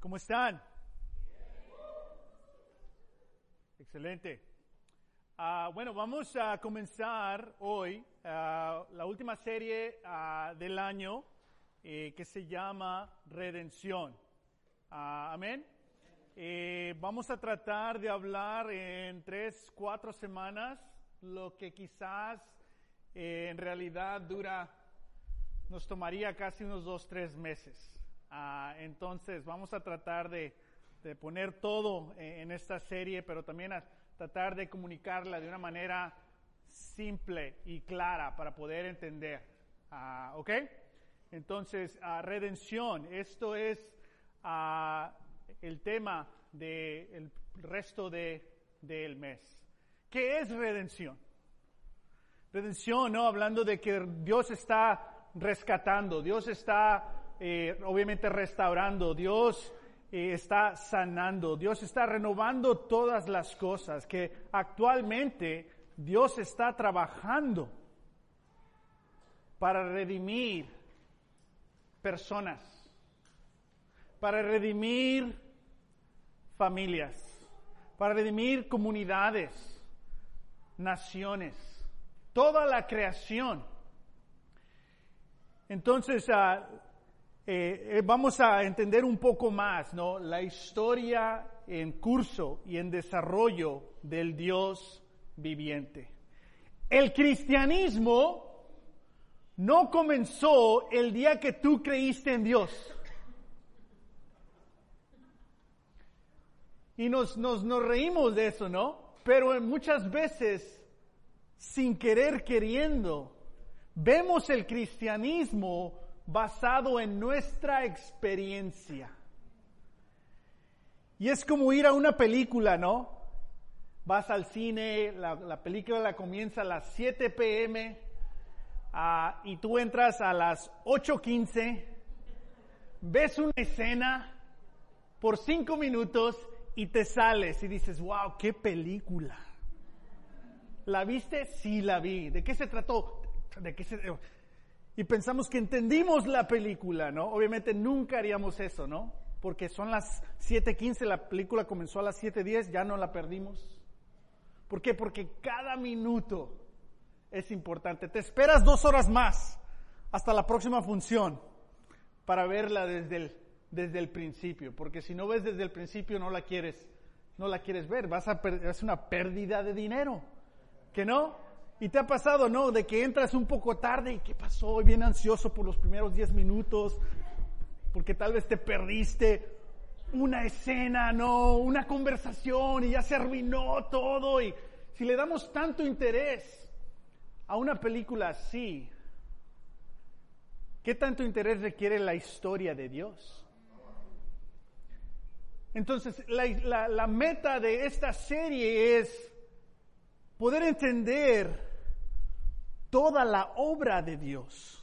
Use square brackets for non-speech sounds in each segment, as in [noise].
¿Cómo están? Excelente. Ah, bueno, vamos a comenzar hoy ah, la última serie ah, del año eh, que se llama Redención. Amén. Eh, vamos a tratar de hablar en tres, cuatro semanas lo que quizás eh, en realidad dura, nos tomaría casi unos dos, tres meses. Entonces vamos a tratar de, poner todo en esta serie, pero también a tratar de comunicarla de una manera simple y clara para poder entender. Ah, ¿Ok? Entonces, uh, redención, esto es el tema del resto del de, mes. ¿Qué es redención? Redención, ¿no? Hablando de que Dios está rescatando, Dios está eh, obviamente restaurando, Dios está sanando, Dios está renovando todas las cosas, que actualmente Dios está trabajando para redimir personas, para redimir familias, para redimir comunidades, naciones, toda la creación. Entonces, uh, eh, eh, vamos a entender un poco más, ¿no? La historia en curso y en desarrollo del Dios viviente. El cristianismo no comenzó el día que tú creíste en Dios. Y nos, nos, nos reímos de eso, ¿no? Pero muchas veces, sin querer queriendo, vemos el cristianismo basado en nuestra experiencia. Y es como ir a una película, ¿no? Vas al cine, la, película la comienza a las 7 pm ah, y tú entras a las 8.15, ves una escena por 5 minutos y te sales y dices, wow, qué película. ¿La viste? Sí, la vi. ¿De qué se trató? ¿De qué se y pensamos que entendimos la película, ¿no? Obviamente nunca haríamos eso, ¿no? Porque son las 7.15, la película comenzó a las 7.10, ya no la perdimos. ¿Por qué? Porque cada minuto es importante. Te esperas dos horas más hasta la próxima función para verla desde el, desde el principio, porque si no ves desde el principio no la quieres, no la quieres ver, vas a es una pérdida de dinero, ¿que no? Y te ha pasado, ¿no? De que entras un poco tarde y ¿qué pasó? Hoy bien ansioso por los primeros 10 minutos, porque tal vez te perdiste una escena, ¿no? Una conversación y ya se arruinó todo. Y si le damos tanto interés a una película así, ¿qué tanto interés requiere la historia de Dios? Entonces, la, la meta de esta serie es poder entender toda la obra de Dios.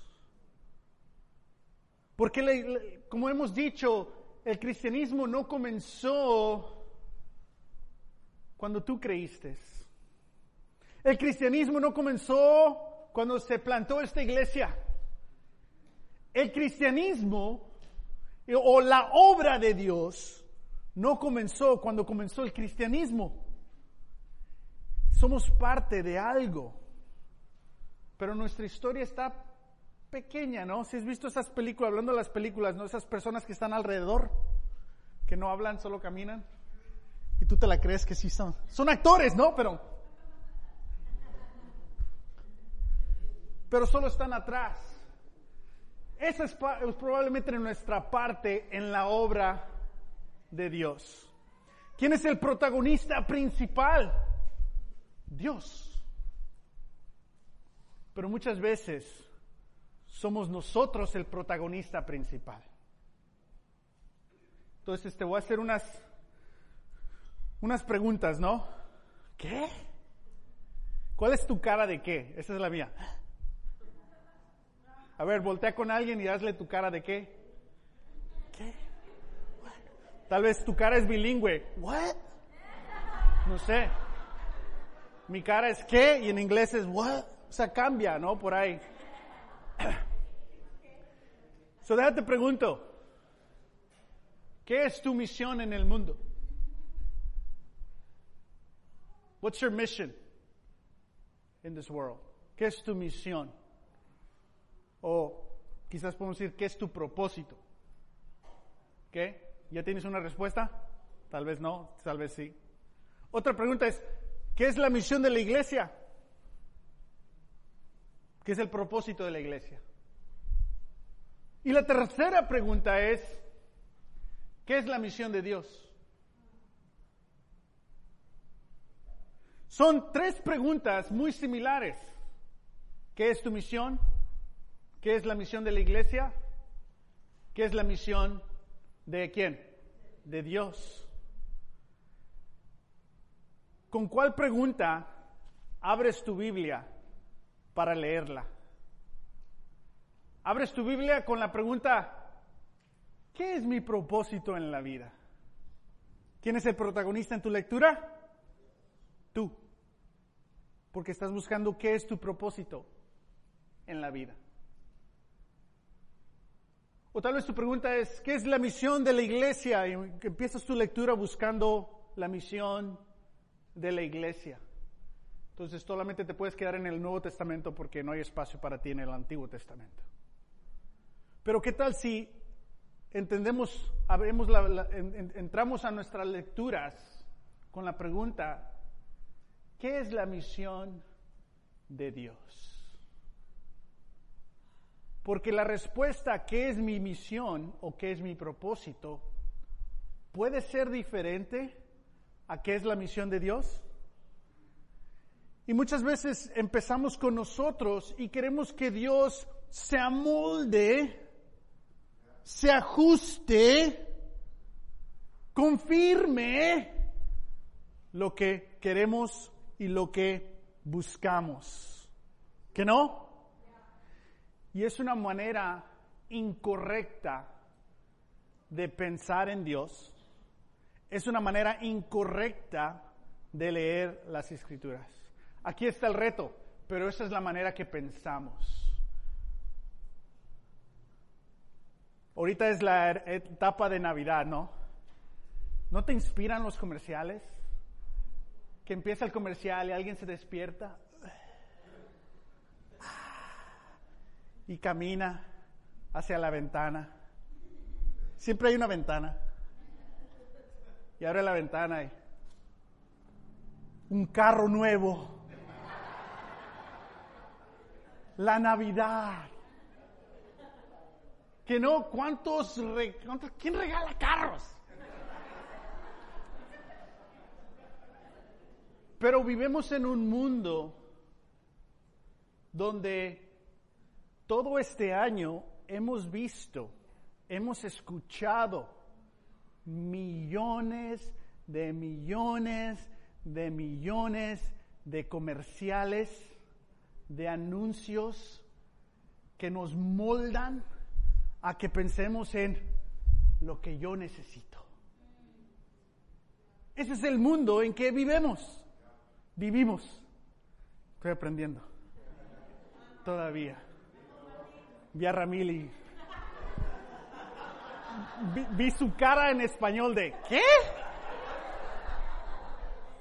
Porque, como hemos dicho, el cristianismo no comenzó cuando tú creíste. El cristianismo no comenzó cuando se plantó esta iglesia. El cristianismo o la obra de Dios no comenzó cuando comenzó el cristianismo. Somos parte de algo pero nuestra historia está pequeña, ¿no? Si has visto esas películas, hablando de las películas, ¿no? Esas personas que están alrededor, que no hablan, solo caminan, y tú te la crees que sí son. Son actores, ¿no? Pero... Pero solo están atrás. Esa es, es probablemente nuestra parte en la obra de Dios. ¿Quién es el protagonista principal? Dios. Pero muchas veces somos nosotros el protagonista principal. Entonces te voy a hacer unas, unas preguntas, ¿no? ¿Qué? ¿Cuál es tu cara de qué? Esa es la mía. A ver, voltea con alguien y hazle tu cara de qué. ¿Qué? Tal vez tu cara es bilingüe. What? No sé. Mi cara es qué y en inglés es what. O sea, cambia, ¿no? Por ahí. [clears throat] So, déjate pregunto. ¿Qué es tu misión en el mundo? What's your mission in this world? ¿Qué es tu misión? O quizás podemos decir, ¿qué es tu propósito? ¿Qué? ¿Ya tienes una respuesta? Tal vez no, tal vez sí. Otra pregunta es, ¿qué es la misión de la iglesia? ¿Qué es el propósito de la iglesia? Y la tercera pregunta es, ¿qué es la misión de Dios? Son tres preguntas muy similares. ¿Qué es tu misión? ¿Qué es la misión de la iglesia? ¿Qué es la misión de quién? De Dios. ¿Con cuál pregunta abres tu Biblia para leerla? Abres tu Biblia con la pregunta, ¿qué es mi propósito en la vida? ¿Quién es el protagonista en tu lectura? Tú porque estás buscando qué es tu propósito en la vida. O tal vez tu pregunta es, ¿qué es la misión de la iglesia? Y empiezas tu lectura buscando la misión de la iglesia. Entonces solamente te puedes quedar en el Nuevo Testamento porque no hay espacio para ti en el Antiguo Testamento. Pero ¿qué tal si entendemos, entramos a nuestras lecturas con la pregunta, ¿Qué es la misión de Dios? Porque la respuesta qué es mi misión o qué es mi propósito puede ser diferente a qué es la misión de Dios. Y muchas veces empezamos con nosotros y queremos que Dios se amolde, se ajuste, confirme lo que queremos y lo que buscamos. ¿Que no? Y es una manera incorrecta de pensar en Dios. Es una manera incorrecta de leer las escrituras. Aquí está el reto, pero esa es la manera que pensamos. Ahorita es la etapa de Navidad, ¿no? ¿No te inspiran los comerciales? que empieza el comercial y alguien se despierta [sighs] y camina hacia la ventana. Siempre hay una ventana. Y abre la ventana y un carro nuevo. La Navidad. Que no, ¿cuántos, cuántos ¿quién regala carros? Pero vivimos en un mundo donde todo este año hemos visto, hemos escuchado millones de millones de millones de comerciales, de anuncios que nos moldan a que pensemos en lo que yo necesito. Ese es el mundo en que vivimos. Vivimos. Estoy aprendiendo. Todavía. Vi a Ramili. Vi, su cara en español de ¿qué?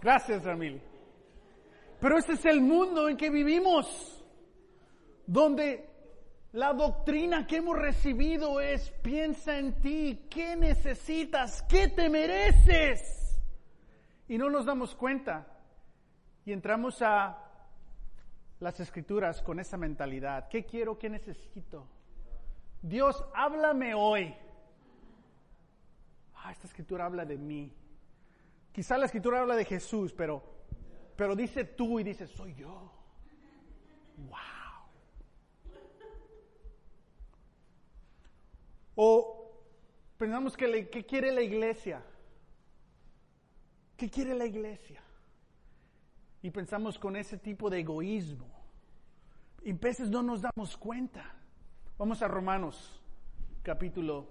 Gracias, Ramili. Pero ese es el mundo en que vivimos, donde la doctrina que hemos recibido es piensa en ti, ¿qué necesitas? ¿Qué te mereces? Y no nos damos cuenta y entramos a las escrituras con esa mentalidad. ¿Qué quiero? ¿Qué necesito? Dios, háblame hoy. Ah, esta escritura habla de mí. Quizá la escritura habla de Jesús, pero, pero dice tú y dice soy yo. Wow. O pensamos que, ¿qué quiere la iglesia? ¿Qué quiere la iglesia? y pensamos con ese tipo de egoísmo. Y veces no nos damos cuenta. Vamos a Romanos capítulo,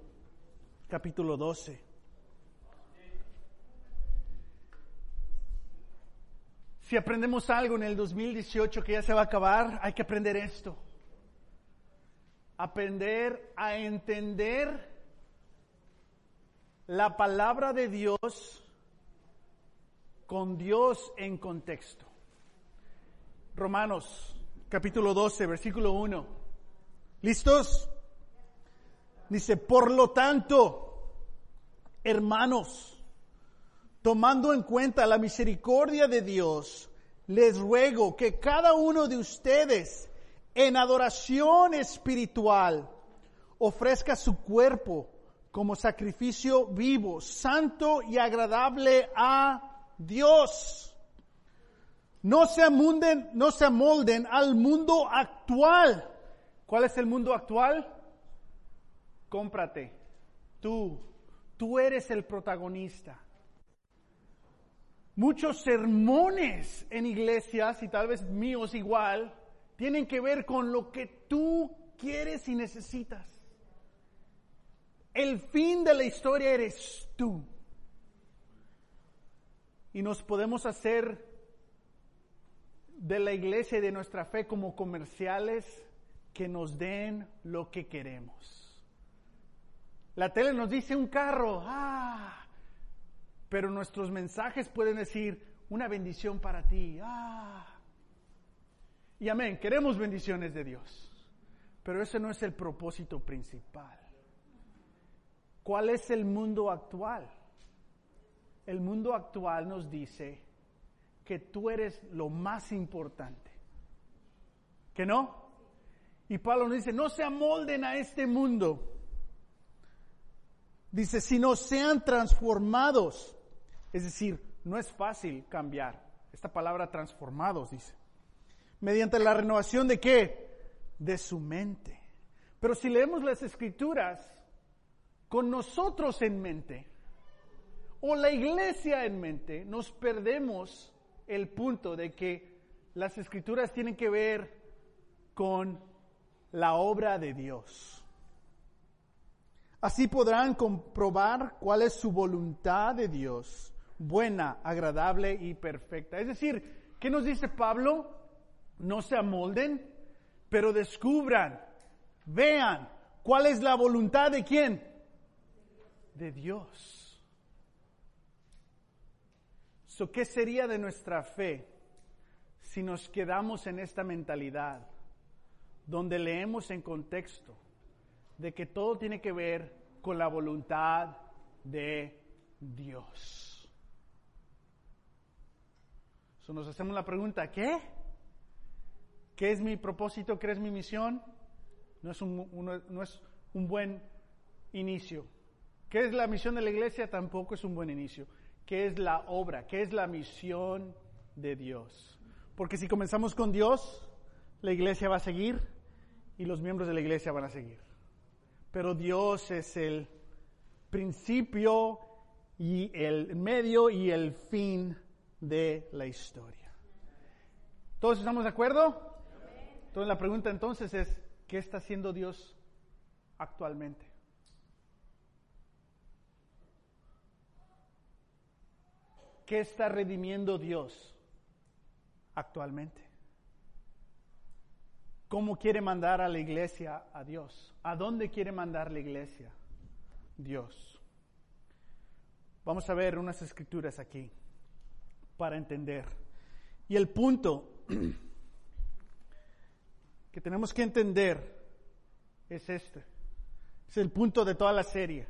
capítulo 12. Si aprendemos algo en el 2018 que ya se va a acabar, hay que aprender esto. Aprender a entender la palabra de Dios con Dios en contexto. Romanos capítulo 12, versículo 1. ¿Listos? Dice, por lo tanto, hermanos, tomando en cuenta la misericordia de Dios, les ruego que cada uno de ustedes en adoración espiritual ofrezca su cuerpo como sacrificio vivo, santo y agradable a Dios. No se amolden, no se amolden al mundo actual. ¿Cuál es el mundo actual? Cómprate. Tú, tú eres el protagonista. Muchos sermones en iglesias, y tal vez míos igual, tienen que ver con lo que tú quieres y necesitas. El fin de la historia eres tú. Y nos podemos hacer de la iglesia y de nuestra fe como comerciales que nos den lo que queremos. La tele nos dice un carro, ah, pero nuestros mensajes pueden decir una bendición para ti, ah. Y amén, queremos bendiciones de Dios, pero ese no es el propósito principal. ¿Cuál es el mundo actual? El mundo actual nos dice que tú eres lo más importante. ¿Que no? Y Pablo nos dice, no se amolden a este mundo. Dice, sino sean transformados. Es decir, no es fácil cambiar. Esta palabra transformados, dice. Mediante la renovación de qué? De su mente. Pero si leemos las escrituras, con nosotros en mente o la iglesia en mente, nos perdemos el punto de que las escrituras tienen que ver con la obra de Dios. Así podrán comprobar cuál es su voluntad de Dios, buena, agradable y perfecta. Es decir, ¿qué nos dice Pablo? No se amolden, pero descubran, vean cuál es la voluntad de quién? de Dios. So, ¿Qué sería de nuestra fe si nos quedamos en esta mentalidad donde leemos en contexto de que todo tiene que ver con la voluntad de Dios? Nos hacemos la pregunta, ¿qué? ¿Qué es mi propósito? ¿Qué es mi misión? No es un, no es un buen inicio. ¿Qué es la misión de la iglesia? Tampoco es un buen inicio. ¿Qué es la obra? ¿Qué es la misión de Dios? Porque si comenzamos con Dios, la iglesia va a seguir y los miembros de la iglesia van a seguir. Pero Dios es el principio y el medio y el fin de la historia. ¿Todos estamos de acuerdo? Entonces la pregunta entonces es, ¿qué está haciendo Dios actualmente? ¿Qué está redimiendo Dios actualmente? ¿Cómo quiere mandar a la iglesia a Dios? ¿A dónde quiere mandar la iglesia? Dios. Vamos a ver unas escrituras aquí para entender. Y el punto que tenemos que entender es este. Es el punto de toda la serie.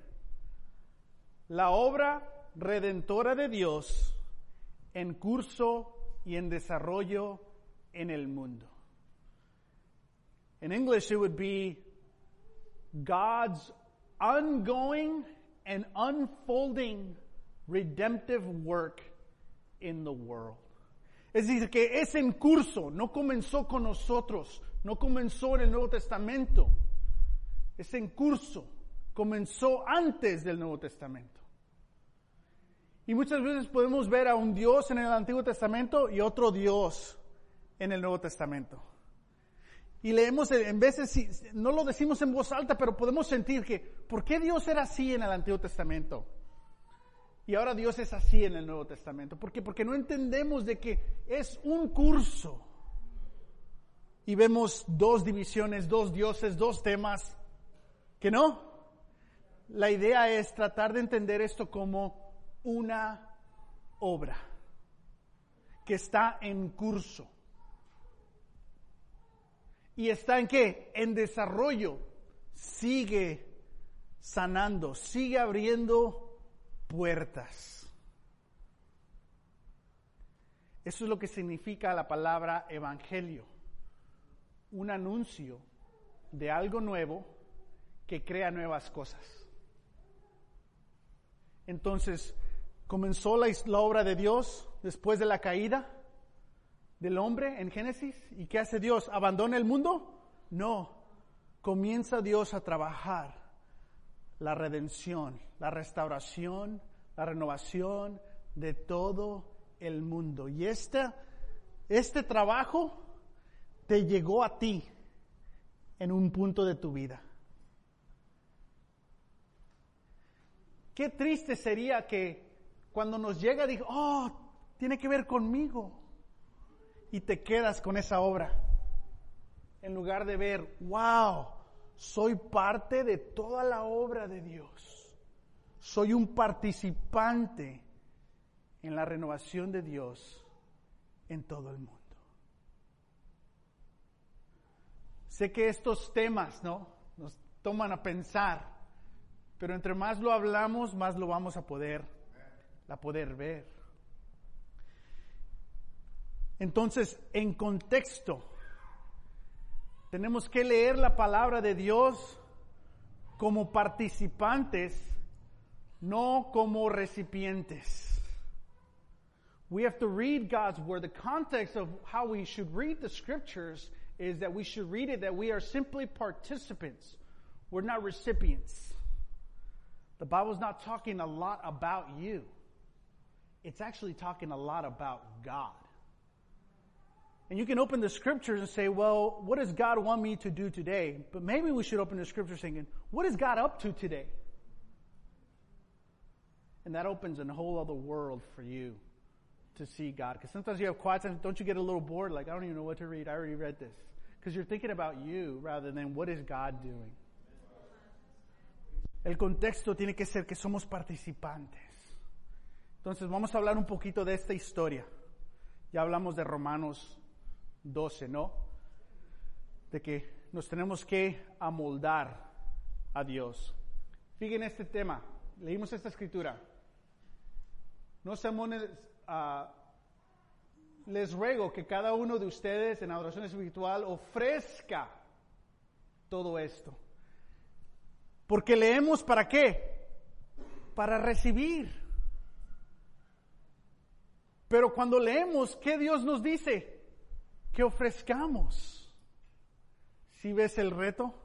La obra redentora de Dios en curso y en desarrollo en el mundo. In English, it would be God's ongoing and unfolding redemptive work in the world. Es decir, que es en curso, no comenzó con nosotros, no comenzó en el Nuevo Testamento, es en curso, comenzó antes del Nuevo Testamento. Y muchas veces podemos ver a un Dios en el Antiguo Testamento y otro Dios en el Nuevo Testamento. Y leemos, en veces, no lo decimos en voz alta, pero podemos sentir que, ¿por qué Dios era así en el Antiguo Testamento? Y ahora Dios es así en el Nuevo Testamento. ¿Por qué? Porque no entendemos de que es un curso. Y vemos dos divisiones, dos dioses, dos temas, que no. la idea es tratar de entender esto como una obra que está en curso. ¿Y está en qué? En desarrollo. Sigue sanando, sigue abriendo puertas. Eso es lo que significa la palabra evangelio. Un anuncio de algo nuevo que crea nuevas cosas. Entonces, comenzó la, obra de Dios después de la caída del hombre en Génesis. ¿Y qué hace Dios? ¿Abandona el mundo? No. Comienza Dios a trabajar la redención, la restauración, la renovación de todo el mundo. Y este, trabajo te llegó a ti en un punto de tu vida. Qué triste sería que cuando nos llega digo, oh, tiene que ver conmigo. Y te quedas con esa obra. En lugar de ver, wow, soy parte de toda la obra de Dios. Soy un participante en la renovación de Dios en todo el mundo. Sé que estos temas, ¿no? Nos toman a pensar, pero entre más lo hablamos, más lo vamos a poder, a poder ver. Entonces, en contexto, tenemos que leer la palabra de Dios como participantes, no como recipientes. We have to read God's word. The context of how we should read the scriptures is that we should read it that we are simply participants. We're not recipients. The Bible's not talking a lot about you. It's actually talking a lot about God. And you can open the scriptures and say, well, what does God want me to do today? But maybe we should open the scriptures thinking, what is God up to today? And that opens a whole other world for you to see God. Because sometimes you have quiet time, don't you get a little bored? Like, I don't even know what to read. I already read this. Because you're thinking about you rather than what is God doing. El contexto tiene que ser que somos participantes. Entonces vamos a hablar un poquito de esta historia. Ya hablamos de Romanos 12, ¿no? De que nos tenemos que amoldar a Dios. Fíjense este tema. Leímos esta escritura. No se amonen, les ruego que cada uno de ustedes en adoración espiritual ofrezca todo esto. Porque leemos para qué? Para recibir. Pero cuando leemos, ¿qué Dios nos dice? Que ofrezcamos. Si ves el reto?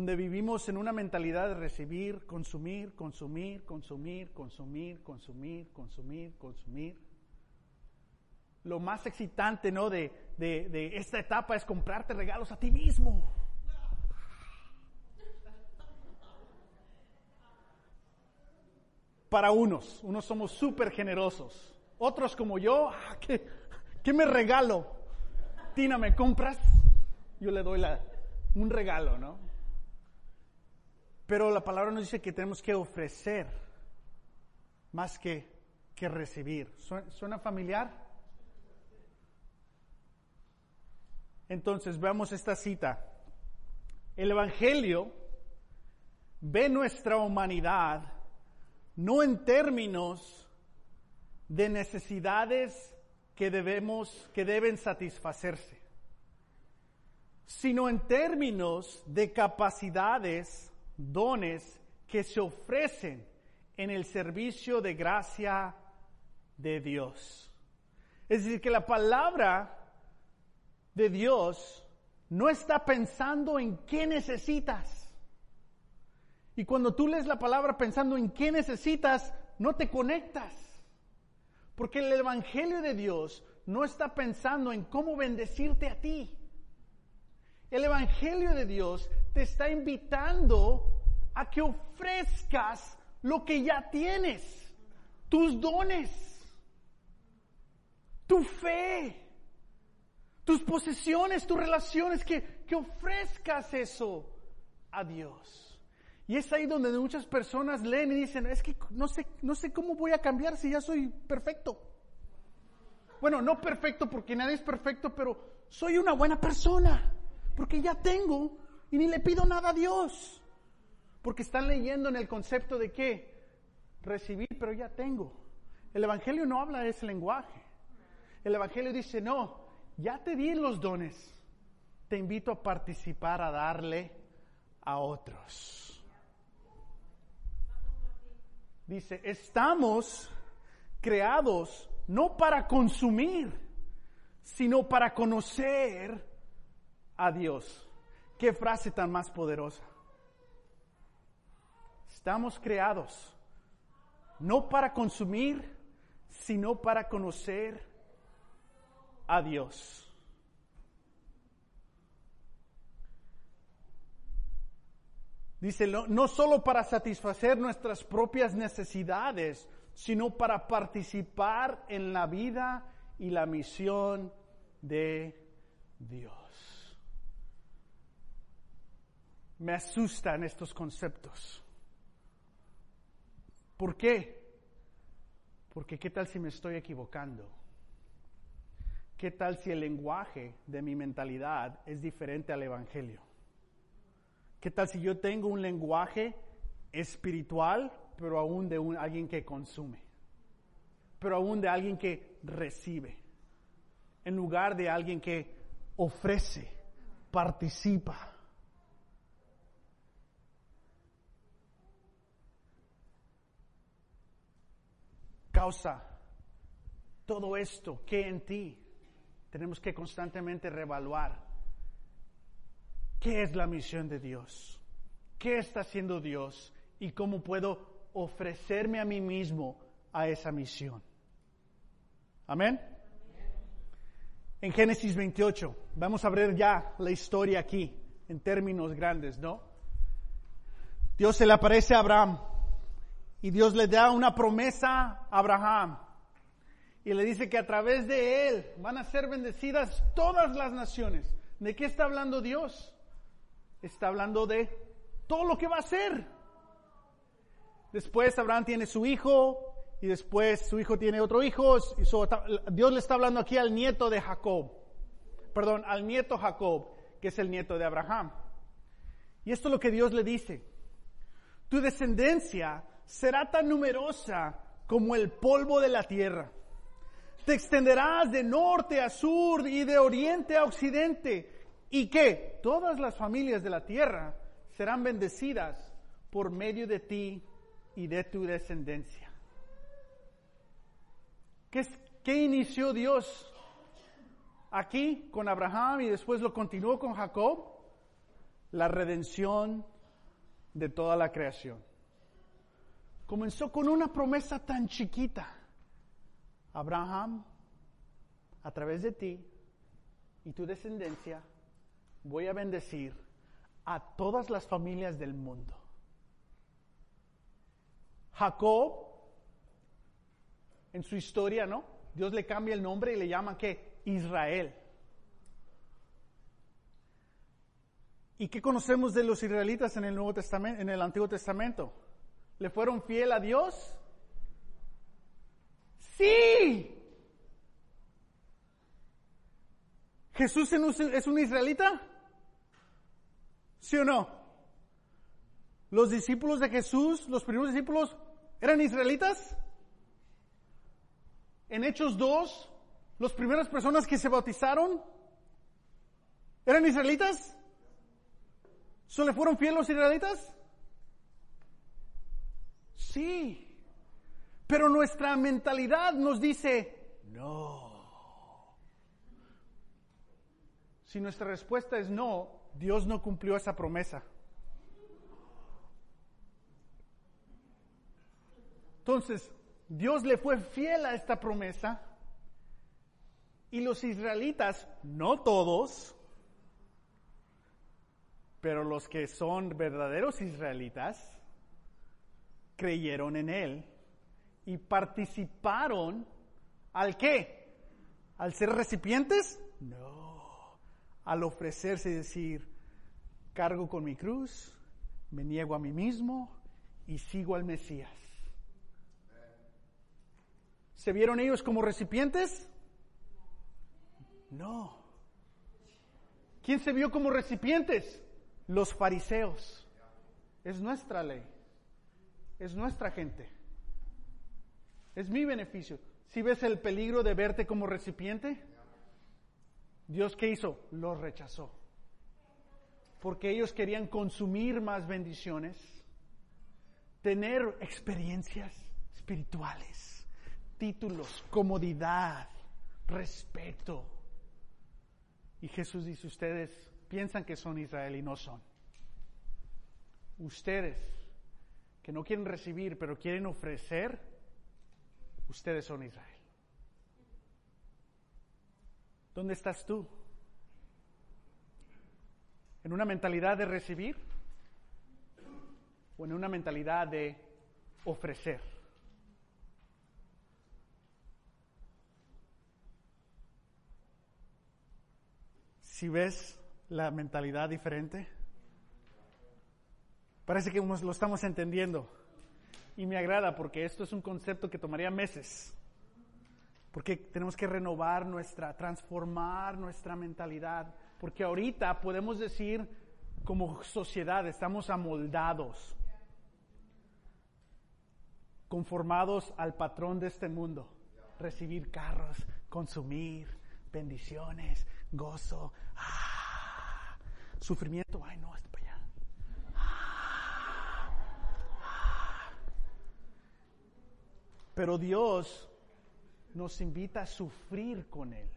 Donde vivimos en una mentalidad de recibir, consumir, consumir, consumir, consumir, consumir, consumir, consumir. Lo más excitante, ¿no? De, de, esta etapa es comprarte regalos a ti mismo. Para unos, unos somos súper generosos. Otros como yo, ah, ¿qué, ¿qué, me regalo? Tina, ¿me compras? Yo le doy la, un regalo, ¿no? Pero la palabra nos dice que tenemos que ofrecer más que, que recibir. ¿Suena, familiar? Entonces veamos esta cita. El Evangelio ve nuestra humanidad no en términos de necesidades que debemos, que deben satisfacerse, sino en términos de capacidades dones que se ofrecen en el servicio de gracia de Dios. Es decir, que la palabra de Dios no está pensando en qué necesitas. Y cuando tú lees la palabra pensando en qué necesitas, no te conectas. Porque el Evangelio de Dios no está pensando en cómo bendecirte a ti. El Evangelio de Dios te está invitando a que ofrezcas lo que ya tienes, tus dones, tu fe, tus posesiones, tus relaciones, que, que ofrezcas eso a Dios. Y es ahí donde muchas personas leen y dicen, es que no sé, no sé cómo voy a cambiar si ya soy perfecto. Bueno, no perfecto porque nadie es perfecto, pero soy una buena persona porque ya tengo y ni le pido nada a Dios. Porque están leyendo en el concepto de que recibir, pero ya tengo. El Evangelio no habla ese lenguaje. El Evangelio dice, no, ya te di los dones. Te invito a participar, a darle a otros. Dice, estamos creados no para consumir, sino para conocer a Dios. Qué frase tan más poderosa. Estamos creados no para consumir, sino para conocer a Dios. Dice, no, solo para satisfacer nuestras propias necesidades, sino para participar en la vida y la misión de Dios. Me asustan estos conceptos. ¿Por qué? Porque ¿qué tal si me estoy equivocando? ¿Qué tal si el lenguaje de mi mentalidad es diferente al Evangelio? ¿Qué tal si yo tengo un lenguaje espiritual, pero aún de un, alguien que consume? Pero aún de alguien que recibe, en lugar de alguien que ofrece, participa. Causa todo esto que en ti tenemos que constantemente reevaluar. ¿Qué es la misión de Dios? ¿Qué está haciendo Dios? ¿Y cómo puedo ofrecerme a mí mismo a esa misión? Amén. En Génesis 28, vamos a ver ya la historia aquí, en términos grandes, ¿no? Dios se le aparece a Abraham y Dios le da una promesa a Abraham. Y le dice que a través de él van a ser bendecidas todas las naciones. ¿De qué está hablando Dios? Está hablando de todo lo que va a hacer. Después Abraham tiene su hijo y después su hijo tiene otro hijo. Y Dios le está hablando aquí al nieto de Jacob. Perdón, al nieto Jacob, que es el nieto de Abraham. Y esto es lo que Dios le dice. Tu descendencia será tan numerosa como el polvo de la tierra. Te extenderás de norte a sur y de oriente a occidente. Y que todas las familias de la tierra serán bendecidas por medio de ti y de tu descendencia. ¿Qué, inició Dios aquí con Abraham y después lo continuó con Jacob? La redención de toda la creación comenzó con una promesa tan chiquita. Abraham, a través de ti y tu descendencia, voy a bendecir a todas las familias del mundo. Jacob, en su historia, ¿no? Dios le cambia el nombre y le llama ¿qué? Israel. ¿Y qué conocemos de los israelitas en el Nuevo Testamento, en el Antiguo Testamento? ¿Le fueron fiel a Dios? Sí. ¿Jesús es un israelita? ¿Sí o no? ¿Los discípulos de Jesús, los primeros discípulos, eran israelitas? En Hechos 2, las primeras personas que se bautizaron, ¿eran israelitas? ¿Solo le fueron fieles los israelitas? Sí. Pero nuestra mentalidad nos dice, no. Si nuestra respuesta es no, Dios no cumplió esa promesa. Entonces, Dios le fue fiel a esta promesa y los israelitas, no todos, pero los que son verdaderos israelitas, creyeron en Él y participaron al qué? ¿Al ser recipientes? No, al ofrecerse y decir, cargo con mi cruz, me niego a mí mismo y sigo al Mesías. ¿Se vieron ellos como recipientes? No. ¿Quién se vio como recipientes? Los fariseos. Es nuestra ley. Es nuestra gente. Es mi beneficio. Si ves el peligro de verte como recipiente, Dios qué hizo? Los rechazó. Porque ellos querían consumir más bendiciones, tener experiencias espirituales títulos, comodidad, respeto. Y Jesús dice, ustedes piensan que son Israel y no son. Ustedes que no quieren recibir, pero quieren ofrecer, ustedes son Israel. ¿Dónde estás tú? ¿En una mentalidad de recibir o en una mentalidad de ofrecer? si ves la mentalidad diferente? Parece que lo estamos entendiendo. Y me agrada porque esto es un concepto que tomaría meses. Porque tenemos que renovar nuestra, transformar nuestra mentalidad. Porque ahorita podemos decir, como sociedad, estamos amoldados, conformados al patrón de este mundo. Recibir carros, consumir bendiciones, gozo, ah, sufrimiento, ay no, hasta para allá. Ah, ah. Pero Dios nos invita a sufrir con Él.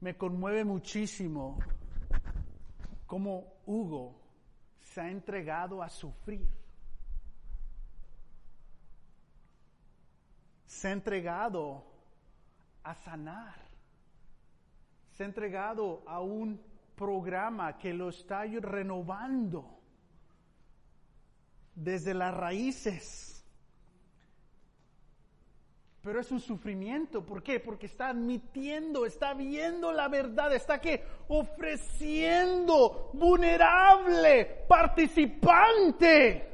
Me conmueve muchísimo cómo Hugo se ha entregado a sufrir. Se ha entregado a sanar. Se ha entregado a un programa que lo está renovando desde las raíces. Pero es un sufrimiento. ¿Por qué? Porque está admitiendo, está viendo la verdad, está que ofreciendo, vulnerable, participante.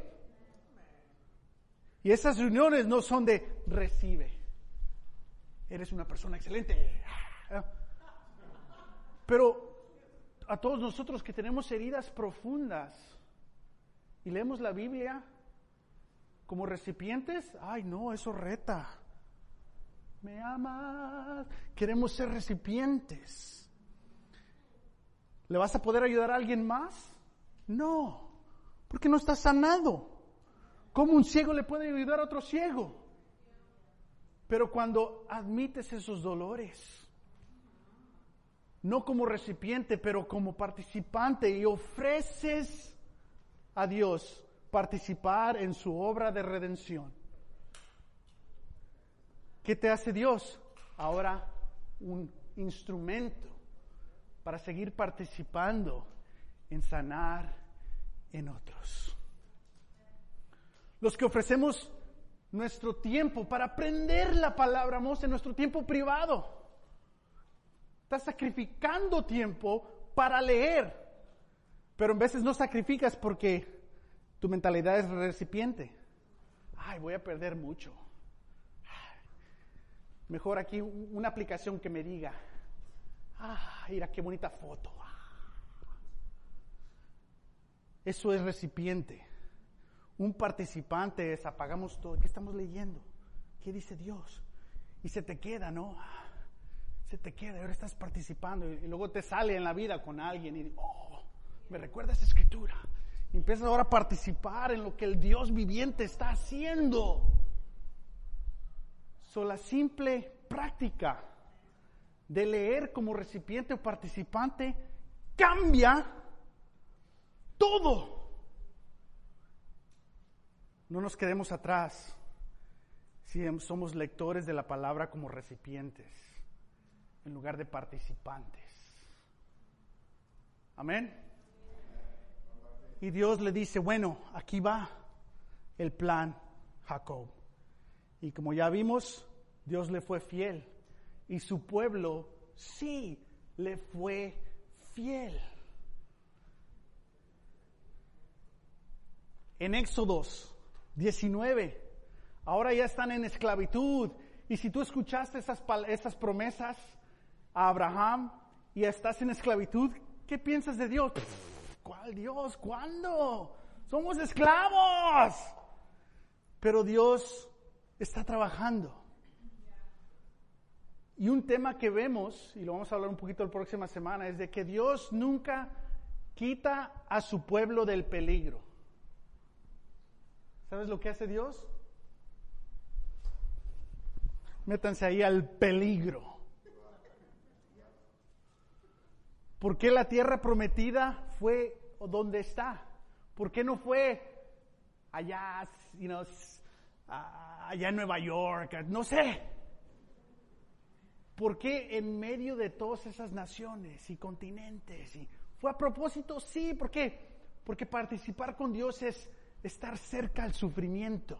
Y esas reuniones no son de recibe eres una persona excelente. Pero a todos nosotros que tenemos heridas profundas y leemos la Biblia como recipientes, ay no, eso reta. Me amas. Queremos ser recipientes. ¿Le vas a poder ayudar a alguien más? No, porque no está sanado. ¿Cómo un ciego le puede ayudar a otro ciego? Pero cuando admites esos dolores, no como recipiente, pero como participante y ofreces a Dios participar en su obra de redención. ¿Qué te hace Dios? Ahora un instrumento para seguir participando en sanar en otros. Los que ofrecemos nuestro tiempo para aprender la palabra, Mose, en nuestro tiempo privado. Estás sacrificando tiempo para leer, pero en veces no sacrificas porque tu mentalidad es recipiente. Ay, voy a perder mucho. Mejor aquí una aplicación que me diga, ah, mira qué bonita foto. Eso es recipiente. Un participante es apagamos todo. ¿Qué estamos leyendo? ¿Qué dice Dios? Y se te queda, ¿no? Se te queda, ahora estás participando y, luego te sale en la vida con alguien y oh, me recuerda esa escritura. Y empiezas ahora a participar en lo que el Dios viviente está haciendo. So, la simple práctica de leer como recipiente o participante cambia todo. No nos quedemos atrás si somos lectores de la palabra como recipientes en lugar de participantes. Amén. Y Dios le dice, bueno, aquí va el plan Jacob. Y como ya vimos, Dios le fue fiel y su pueblo sí le fue fiel. en Éxodos 19. Ahora ya están en esclavitud. Y si tú escuchaste esas, esas promesas a Abraham y estás en esclavitud, ¿qué piensas de Dios? ¿Cuál Dios? ¿Cuándo? Somos esclavos. Pero Dios está trabajando. Y un tema que vemos, y lo vamos a hablar un poquito la próxima semana, es de que Dios nunca quita a su pueblo del peligro. ¿Sabes lo que hace Dios? Métanse ahí al peligro. ¿Por qué la tierra prometida fue donde está? ¿Por qué no fue allá, allá en Nueva York? No sé. ¿Por qué en medio de todas esas naciones y continentes? ¿Fue a propósito? Sí. ¿Por qué? Porque participar con Dios es estar cerca al sufrimiento.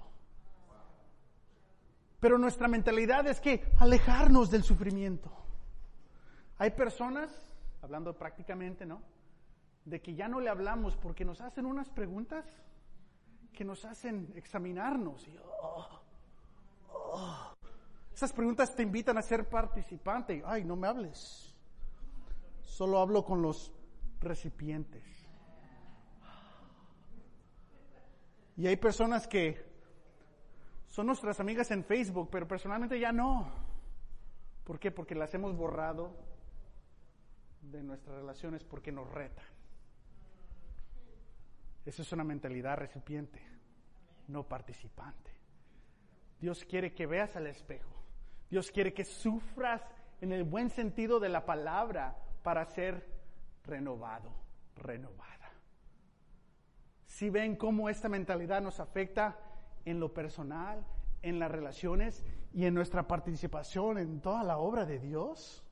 Pero nuestra mentalidad es que alejarnos del sufrimiento. Hay personas, hablando prácticamente, ¿no? De que ya no le hablamos porque nos hacen unas preguntas que nos hacen examinarnos. Y, oh, oh, esas preguntas te invitan a ser participante. Ay, no me hables. Solo hablo con los recipientes. Y hay personas que son nuestras amigas en Facebook, pero personalmente ya no. ¿Por qué? Porque las hemos borrado de nuestras relaciones porque nos retan. Esa es una mentalidad recipiente, no participante. Dios quiere que veas al espejo Dios quiere que sufras en el buen sentido de la palabra para ser renovado, renovada. Si ven cómo esta mentalidad nos afecta en lo personal, en las relaciones y en nuestra participación en toda la obra de Dios.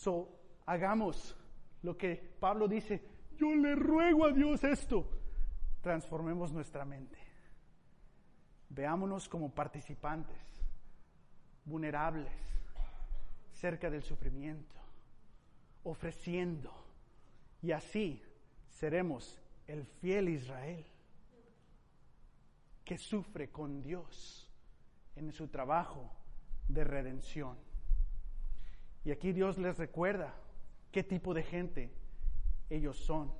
So, hagamos lo que Pablo dice, yo le ruego a Dios esto. Transformemos nuestra mente. Veámonos como participantes, vulnerables, cerca del sufrimiento, ofreciendo. Y así seremos el fiel Israel que sufre con Dios en su trabajo de redención. Y aquí Dios les recuerda qué tipo de gente ellos son.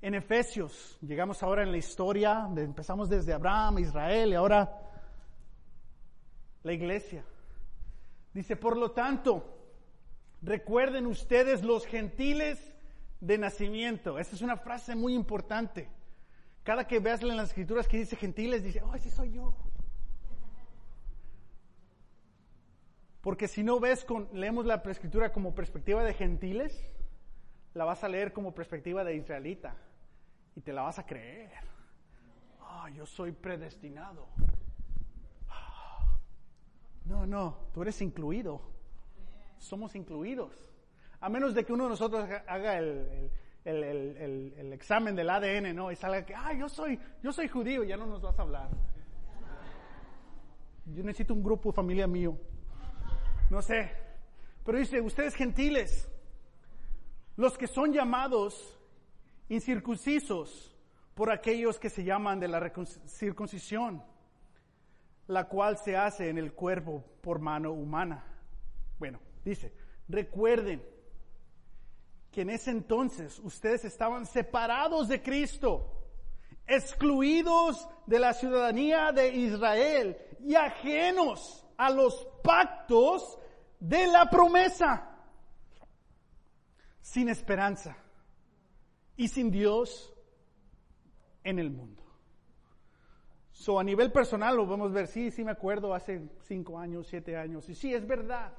En Efesios, llegamos ahora en la historia, empezamos desde Abraham, Israel y ahora la iglesia. Dice, por lo tanto, recuerden ustedes los gentiles de nacimiento. Esa es una frase muy importante. Cada que veas en las escrituras que dice gentiles, dice, oh, ese soy yo. Porque si no ves, con, leemos la escritura como perspectiva de gentiles, la vas a leer como perspectiva de israelita y te la vas a creer. Ah, yo soy predestinado. No, no, tú eres incluido. Somos incluidos. A menos de que uno de nosotros haga el, el, examen del ADN, ¿no? Y salga que, ah, yo soy, yo soy judío, ya no nos vas a hablar. Yo necesito un grupo de familia mío. No sé. Pero dice, ustedes gentiles, los que son llamados incircuncisos por aquellos que se llaman de la circuncisión, la cual se hace en el cuerpo por mano humana. Bueno, dice, recuerden que en ese entonces ustedes estaban separados de Cristo, excluidos de la ciudadanía de Israel y ajenos a los pactos de la promesa, sin esperanza y sin Dios en el mundo. So, a nivel personal lo vamos a ver, sí, sí me acuerdo hace cinco años, siete años, y sí, es verdad.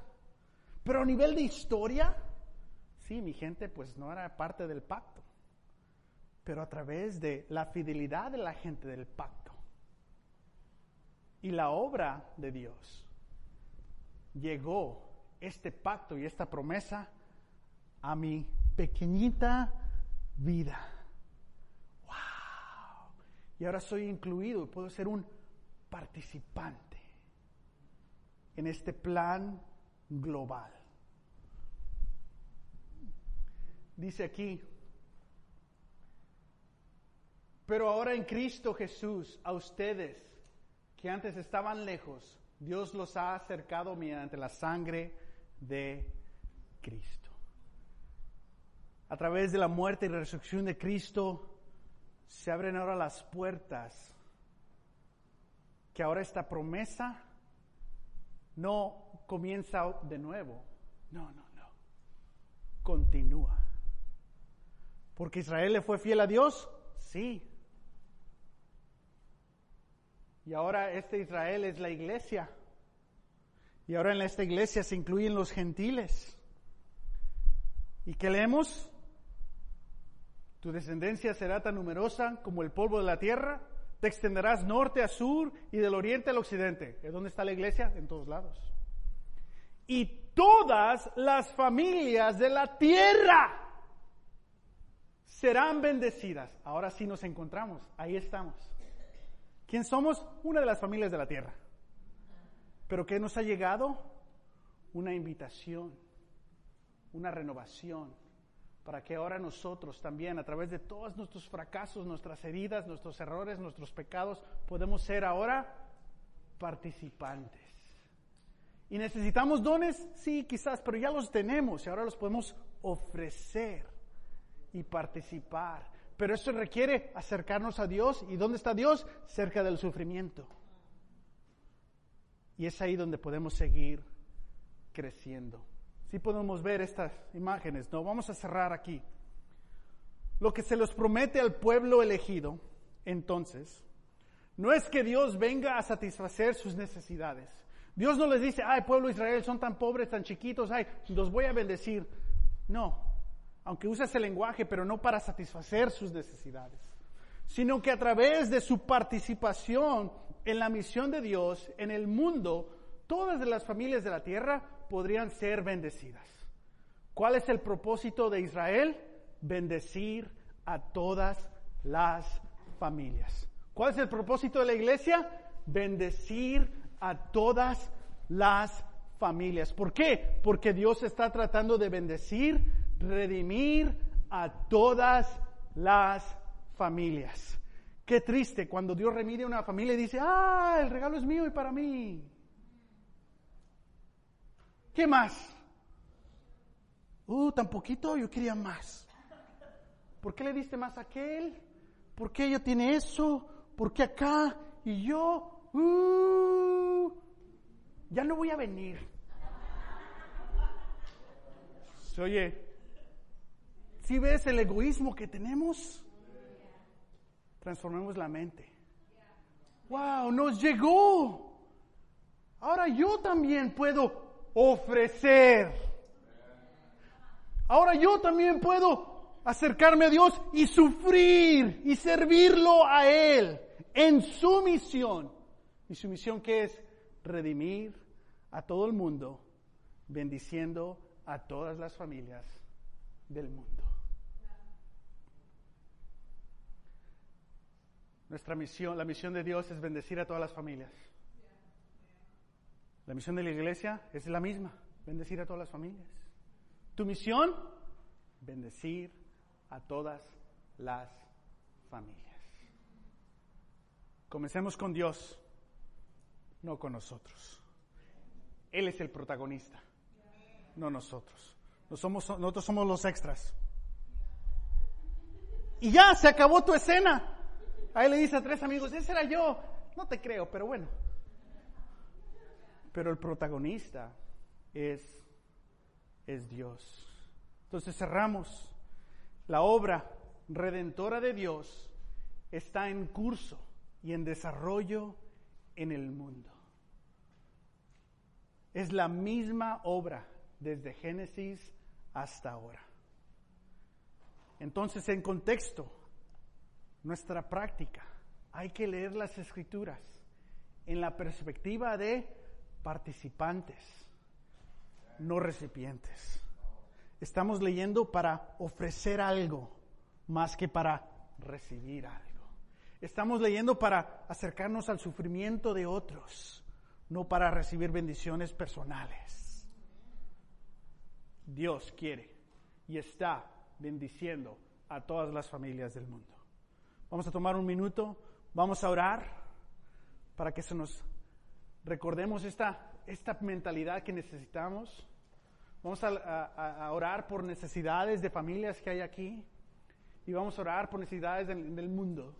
Pero a nivel de historia, sí, mi gente pues no era parte del pacto, pero a través de la fidelidad de la gente del pacto y la obra de Dios, llegó este pacto y esta promesa a mi pequeñita vida. ¡Wow! Y ahora soy incluido y puedo ser un participante en este plan global. Dice aquí, Pero ahora en Cristo Jesús, a ustedes que antes estaban lejos, Dios los ha acercado mediante la sangre de Cristo. A través de la muerte y resurrección de Cristo, se abren ahora las puertas, que ahora esta promesa no comienza de nuevo, no, no, no, continúa. Porque Israel le fue fiel a Dios, sí. Y ahora este Israel es la iglesia. Y ahora en esta iglesia se incluyen los gentiles. ¿Y qué leemos? Tu descendencia será tan numerosa como el polvo de la tierra. Te extenderás norte a sur y del oriente al occidente. ¿Es dónde está la iglesia? En todos lados. Y todas las familias de la tierra serán bendecidas. Ahora sí nos encontramos. Ahí estamos. ¿Quién somos? Una de las familias de la tierra. Pero ¿qué nos ha llegado? Una invitación, una renovación, para que ahora nosotros también, a través de todos nuestros fracasos, nuestras heridas, nuestros errores, nuestros pecados, podemos ser ahora participantes. ¿Y necesitamos dones? Sí, quizás, pero ya los tenemos y ahora los podemos ofrecer y participar. Pero eso requiere acercarnos a Dios. ¿Y dónde está Dios? Cerca del sufrimiento. Y es ahí donde podemos seguir creciendo. Si podemos ver estas imágenes, ¿no? Vamos a cerrar aquí. Lo que se les promete al pueblo elegido, entonces, no es que Dios venga a satisfacer sus necesidades. Dios no les dice, ay, pueblo de Israel, son tan pobres, tan chiquitos, ay, los voy a bendecir. No, aunque usa ese lenguaje, pero no para satisfacer sus necesidades, sino que a través de su participación en la misión de Dios, en el mundo, todas las familias de la tierra podrían ser bendecidas. ¿Cuál es el propósito de Israel? Bendecir a todas las familias. ¿Cuál es el propósito de la iglesia? Bendecir a todas las familias. ¿Por qué? Porque Dios está tratando de bendecir, redimir a todas las familias. Qué triste cuando Dios remide a una familia y dice, ah, el regalo es mío y para mí. ¿Qué más? Uh, tan poquito, yo quería más. ¿Por qué le diste más a aquel? ¿Por qué ella tiene eso? ¿Por qué acá? Y yo, uh, ya no voy a venir. Oye, si ves el egoísmo que tenemos, transformemos la mente. Wow, nos llegó. Ahora yo también puedo ofrecer. Ahora yo también puedo acercarme a Dios y sufrir y servirlo a Él en su misión. Y su misión que es redimir a todo el mundo, bendiciendo a todas las familias del mundo. Nuestra misión, la misión de Dios es bendecir a todas las familias. La misión de la iglesia es la misma, bendecir a todas las familias. Tu misión, bendecir a todas las familias. Comencemos con Dios, no con nosotros. Él es el protagonista, no nosotros. nosotros somos los extras. Y ya, se acabó tu escena. Ahí le dice a tres amigos, ese era yo. No te creo, pero bueno. Pero el protagonista es, es Dios. Entonces cerramos. La obra redentora de Dios está en curso y en desarrollo en el mundo. Es la misma obra desde Génesis hasta ahora. Entonces, en contexto, nuestra práctica, hay que leer las escrituras en la perspectiva de participantes, no recipientes. Estamos leyendo para ofrecer algo más que para recibir algo. Estamos leyendo para acercarnos al sufrimiento de otros, no para recibir bendiciones personales. Dios quiere y está bendiciendo a todas las familias del mundo. Vamos a tomar un minuto, vamos a orar para que se nos recordemos esta, esta mentalidad que necesitamos. Vamos a, orar por necesidades de familias que hay aquí y vamos a orar por necesidades del, mundo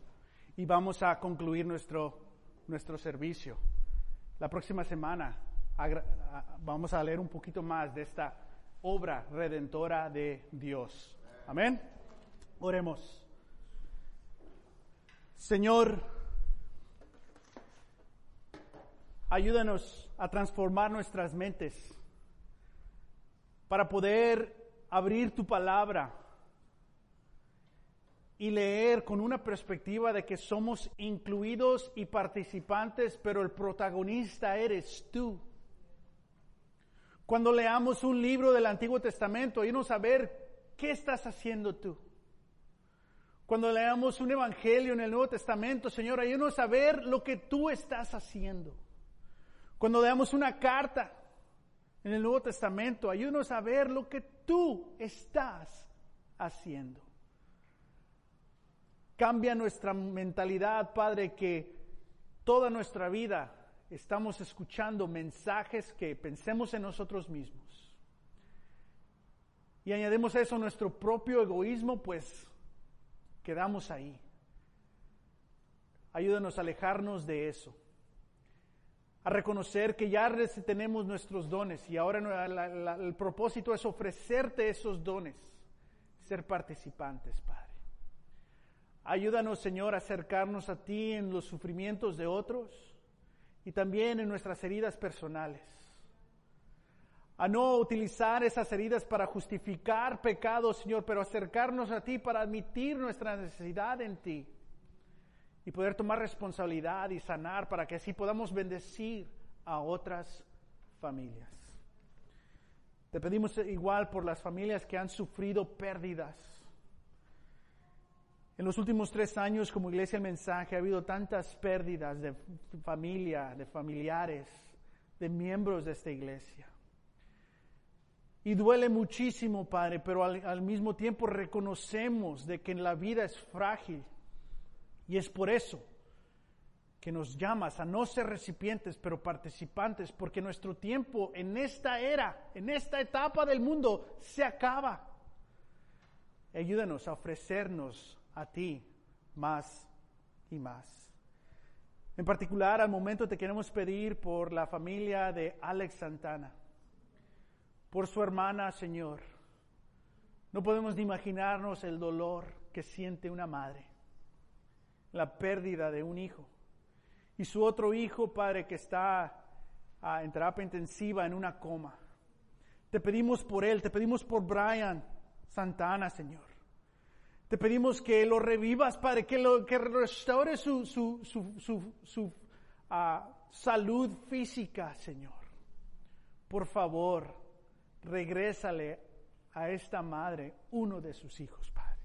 y vamos a concluir nuestro, nuestro servicio. La próxima semana vamos a leer un poquito más de esta obra redentora de Dios. Amén. Oremos. Señor, ayúdanos a transformar nuestras mentes para poder abrir tu palabra y leer con una perspectiva de que somos incluidos y participantes, pero el protagonista eres tú. Cuando leamos un libro del Antiguo Testamento, ayúdanos a ver qué estás haciendo tú. Cuando leamos un evangelio en el Nuevo Testamento, Señor, ayúdanos a ver lo que tú estás haciendo. Cuando leamos una carta en el Nuevo Testamento, ayúdanos a ver lo que tú estás haciendo. Cambia nuestra mentalidad, Padre, que toda nuestra vida estamos escuchando mensajes que pensemos en nosotros mismos. Y añadimos a eso nuestro propio egoísmo, pues quedamos ahí. Ayúdanos a alejarnos de eso, a reconocer que ya tenemos nuestros dones y ahora el propósito es ofrecerte esos dones, ser participantes, Padre. Ayúdanos, Señor, a acercarnos a ti en los sufrimientos de otros y también en nuestras heridas personales a no utilizar esas heridas para justificar pecados, Señor, pero acercarnos a ti para admitir nuestra necesidad en ti y poder tomar responsabilidad y sanar para que así podamos bendecir a otras familias. Te pedimos igual por las familias que han sufrido pérdidas. En los últimos tres años como iglesia el mensaje ha habido tantas pérdidas de familia, de familiares, de miembros de esta iglesia. Y duele muchísimo, Padre, pero al, mismo tiempo reconocemos de que la vida es frágil. Y es por eso que nos llamas a no ser recipientes, pero participantes, porque nuestro tiempo en esta era, en esta etapa del mundo, se acaba. Ayúdanos a ofrecernos a ti más y más. En particular, al momento te queremos pedir por la familia de Alex Santana por su hermana, Señor. No podemos ni imaginarnos el dolor que siente una madre, la pérdida de un hijo. Y su otro hijo, Padre, que está ah, en terapia intensiva, en una coma. Te pedimos por él, te pedimos por Brian Santana, Señor. Te pedimos que lo revivas, Padre, que, lo, que restaure su, su, su, su ah, salud física, Señor. Por favor, regrésale a esta madre uno de sus hijos, Padre.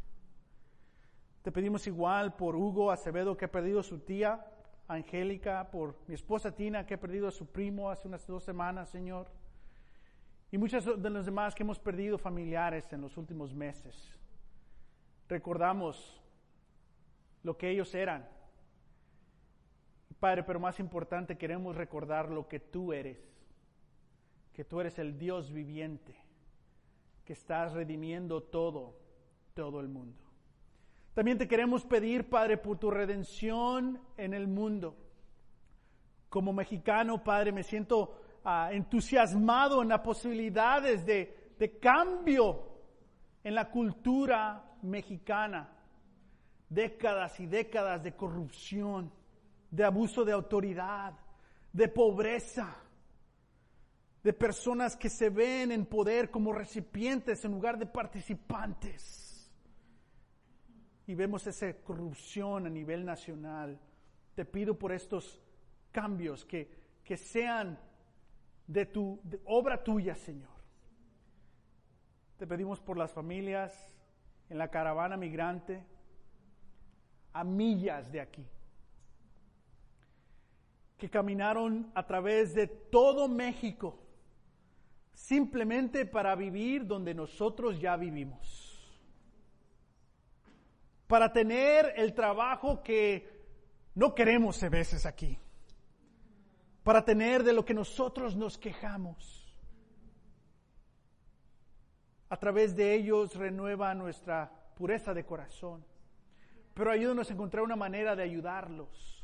Te pedimos igual por Hugo Acevedo que ha perdido su tía Angélica, por mi esposa Tina que ha perdido a su primo hace unas dos semanas, Señor. Y muchos de los demás que hemos perdido familiares en los últimos meses. Recordamos lo que ellos eran. Padre, pero más importante, queremos recordar lo que tú eres que tú eres el Dios viviente, que estás redimiendo todo, todo el mundo. También te queremos pedir, Padre, por tu redención en el mundo. Como mexicano, Padre, me siento ah, entusiasmado en las posibilidades de, de cambio en la cultura mexicana. Décadas y décadas de corrupción, de abuso de autoridad, de pobreza de personas que se ven en poder como recipientes en lugar de participantes. Y vemos esa corrupción a nivel nacional. Te pido por estos cambios que, que sean de tu obra tuya, Señor. Te pedimos por las familias en la caravana migrante a millas de aquí que caminaron a través de todo México simplemente para vivir donde nosotros ya vivimos. para tener el trabajo que no queremos a veces aquí, para tener de lo que nosotros nos quejamos. A través de ellos renueva nuestra pureza de corazón. Pero ayúdanos a encontrar una manera de ayudarlos.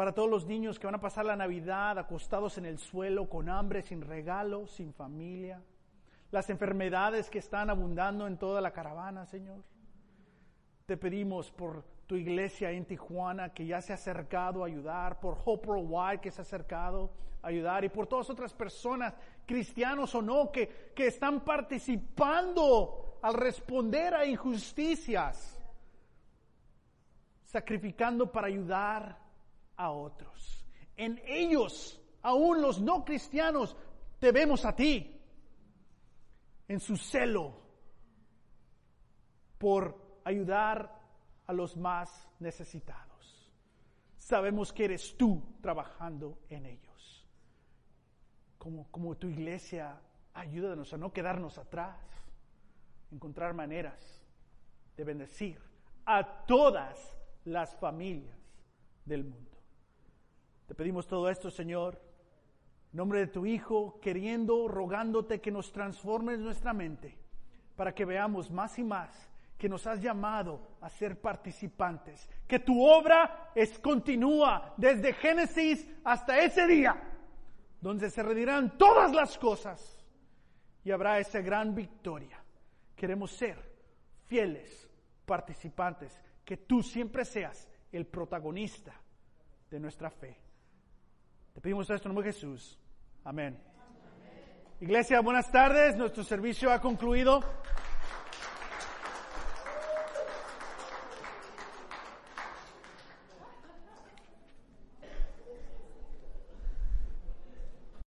Para todos los niños que van a pasar la Navidad acostados en el suelo, con hambre, sin regalo, sin familia. Las enfermedades que están abundando en toda la caravana, Señor. Te pedimos por tu iglesia en Tijuana que ya se ha acercado a ayudar, por Hope Worldwide que se ha acercado a ayudar y por todas otras personas, cristianos o no, que, que están participando al responder a injusticias, sacrificando para ayudar a otros. En ellos, aún los no cristianos, te vemos a ti, en su celo por ayudar a los más necesitados. Sabemos que eres tú trabajando en ellos. Como, como tu iglesia, ayúdanos a no quedarnos atrás, encontrar maneras de bendecir a todas las familias del mundo. Te pedimos todo esto, Señor, en nombre de tu Hijo, queriendo, rogándote que nos transformes nuestra mente para que veamos más y más que nos has llamado a ser participantes, que tu obra es continúa desde Génesis hasta ese día, donde se redirán todas las cosas y habrá esa gran victoria. Queremos ser fieles participantes, que tú siempre seas el protagonista de nuestra fe. Te pedimos esto en nombre de Jesús. Amén. Iglesia, buenas tardes. Nuestro servicio ha concluido.